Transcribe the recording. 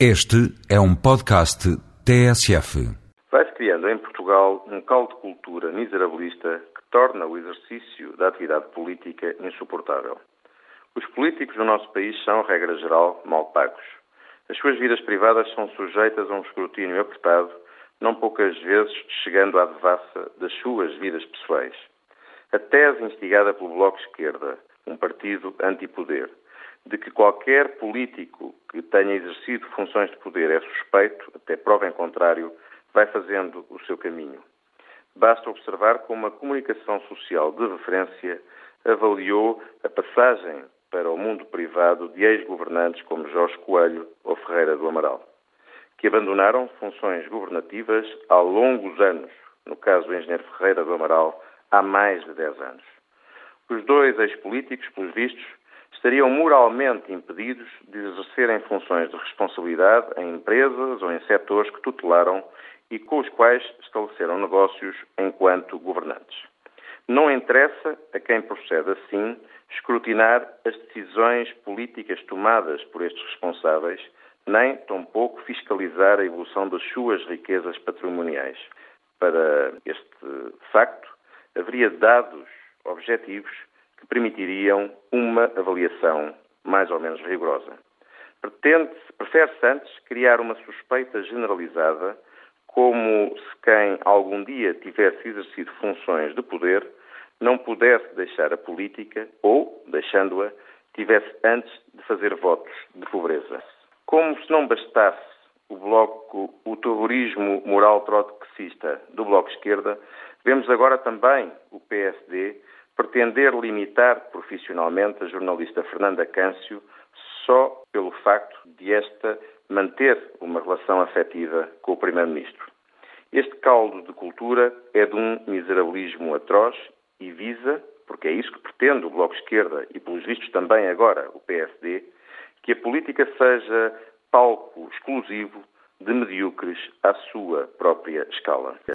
Este é um podcast TSF. Vai-se criando em Portugal um caldo de cultura miserabilista que torna o exercício da atividade política insuportável. Os políticos do nosso país são, regra geral, mal pagos. As suas vidas privadas são sujeitas a um escrutínio apertado, não poucas vezes chegando à devassa das suas vidas pessoais. A tese instigada pelo Bloco Esquerda, um partido antipoder, de que qualquer político que tenha exercido funções de poder é suspeito, até prova em contrário, vai fazendo o seu caminho. Basta observar como a comunicação social de referência avaliou a passagem para o mundo privado de ex-governantes como Jorge Coelho ou Ferreira do Amaral, que abandonaram funções governativas há longos anos, no caso do engenheiro Ferreira do Amaral, há mais de 10 anos. Os dois ex-políticos, pelos vistos, estariam moralmente impedidos de exercerem funções de responsabilidade em empresas ou em setores que tutelaram e com os quais estabeleceram negócios enquanto governantes. Não interessa a quem procede assim escrutinar as decisões políticas tomadas por estes responsáveis, nem tampouco fiscalizar a evolução das suas riquezas patrimoniais. Para este facto, haveria dados objetivos permitiriam uma avaliação mais ou menos rigorosa. Pretende-se, prefere-se antes criar uma suspeita generalizada, como se quem algum dia tivesse exercido funções de poder não pudesse deixar a política ou, deixando-a, tivesse antes de fazer votos de pobreza. Como se não bastasse o bloco, o terrorismo moral trotskista do Bloco Esquerda, vemos agora também o PSD pretender limitar profissionalmente a jornalista Fernanda Câncio só pelo facto de esta manter uma relação afetiva com o Primeiro-Ministro. Este caldo de cultura é de um miserabilismo atroz e visa, porque é isso que pretende o Bloco Esquerda e, pelos vistos, também agora o PSD, que a política seja palco exclusivo de medíocres à sua própria escala.